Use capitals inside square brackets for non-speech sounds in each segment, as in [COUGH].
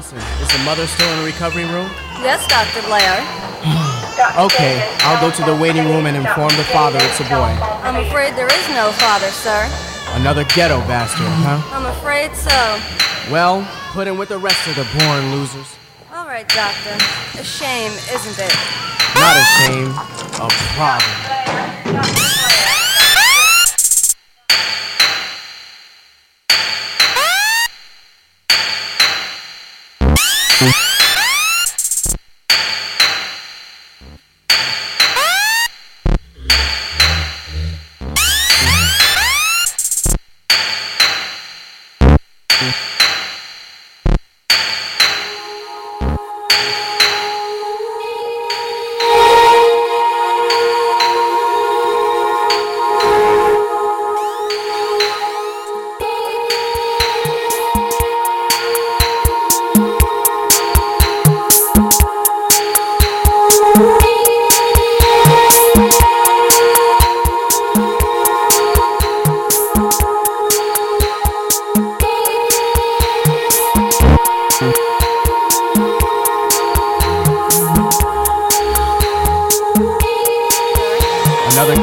Johnson, is the mother still in the recovery room? Yes, Dr. Blair. [GASPS] Okay, I'll go to the waiting room and inform the father it's a boy. I'm afraid there is no father, sir. Another ghetto bastard, huh? I'm afraid so. Well, put him with the rest of the born losers. All right, Doctor. A shame, isn't it? Not a shame, a problem.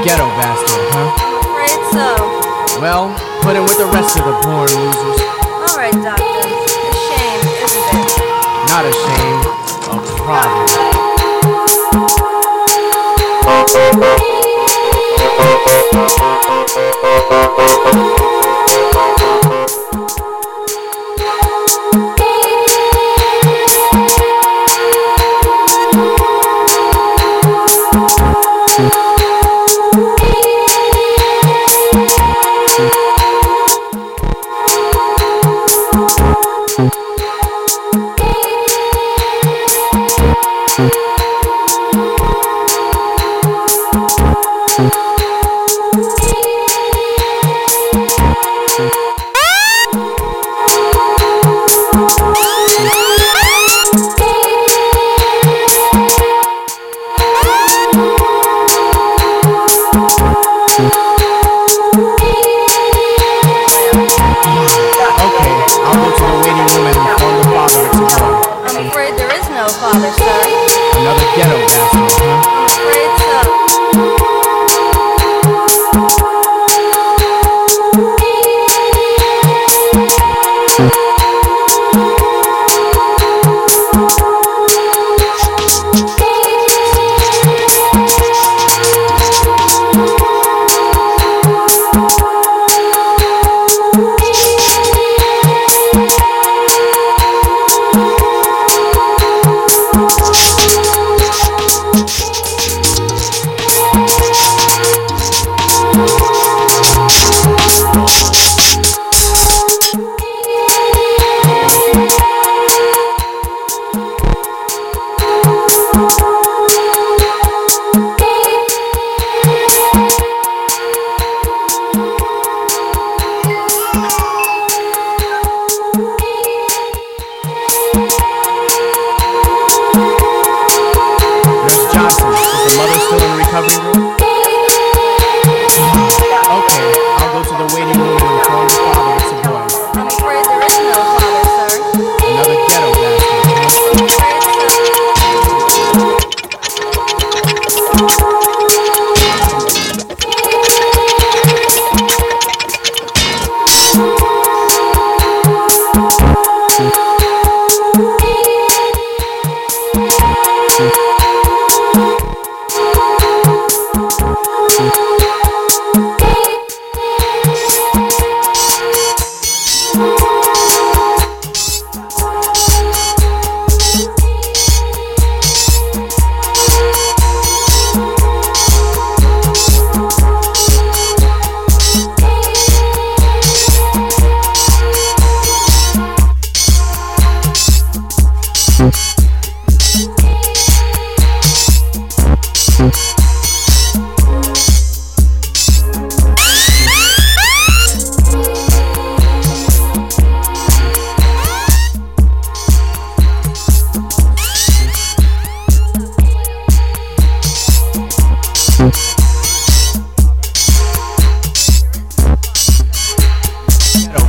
Ghetto bastard, huh? Afraid so. Well, put him with the rest of the born losers. All right, Doctor. A shame, isn't it? Not a shame, a problem. Okay,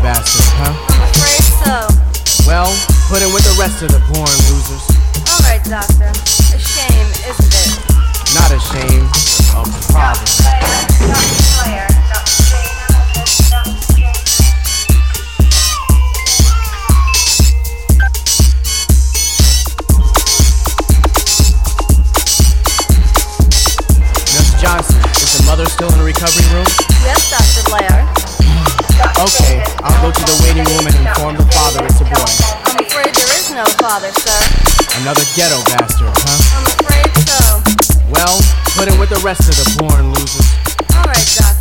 bastard, huh? I'm afraid so. Well, put in with the rest of the born losers. All right, doctor. Go to the waiting room and inform the father it's a boy. I'm afraid there is no father, sir. Another ghetto bastard, huh? I'm afraid so. Well, put in with the rest of the born losers. All right, doctor.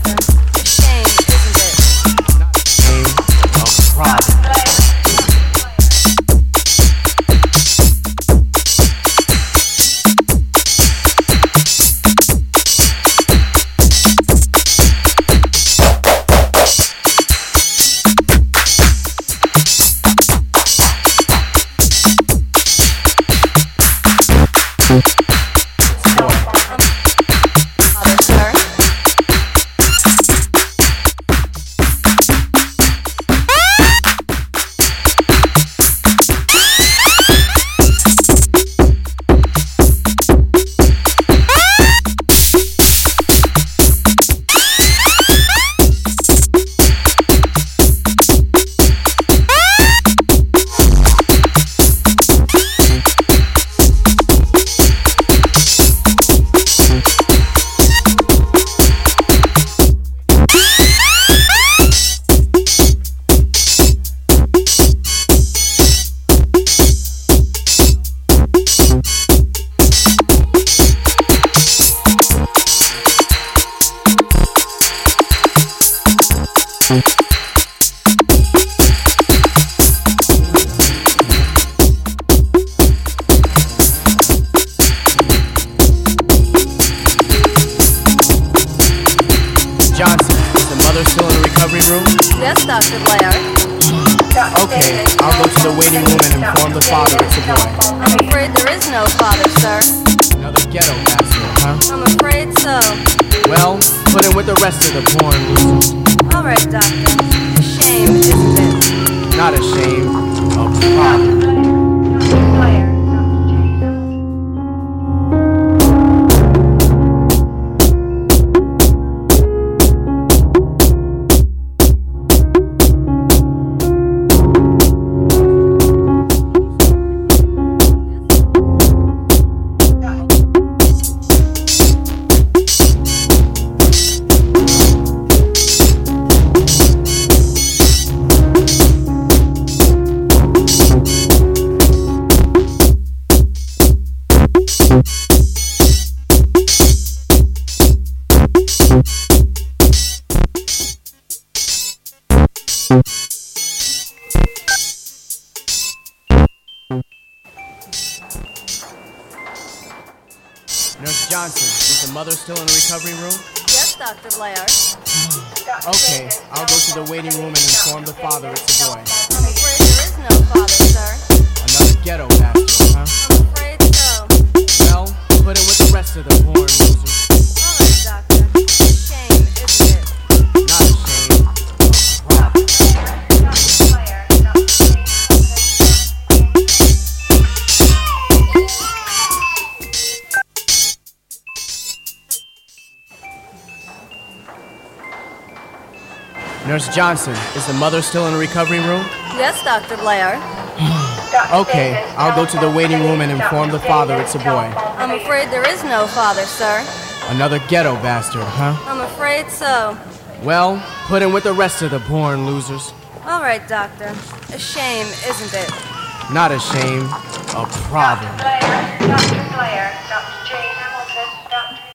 Okay, I'll go to the waiting room and inform the father it's a boy. I'm afraid there is no father, sir. Another ghetto bastard, huh? I'm afraid so. Well, put in with the rest of the born losers. All right, doctor. Shame, isn't it? Not a shame, oh, a problem. Johnson, is the mother still in the recovery room? Yes, Dr. Blair. Okay, I'll go to the waiting room and inform the father it's a boy. I'm afraid there is no father, sir. Another ghetto bastard, huh? I'm afraid so. Well, put in with the rest of the born losers. Nurse Johnson, is the mother still in the recovery room? Yes, Dr. Blair. [SIGHS] Okay, I'll go to the waiting room and inform the father it's a boy. I'm afraid there is no father, sir. Another ghetto bastard, huh? I'm afraid so. Well, put in with the rest of the born losers. All right, doctor. A shame, isn't it? Not a shame, a problem. Dr. Blair, Dr. Blair, Dr.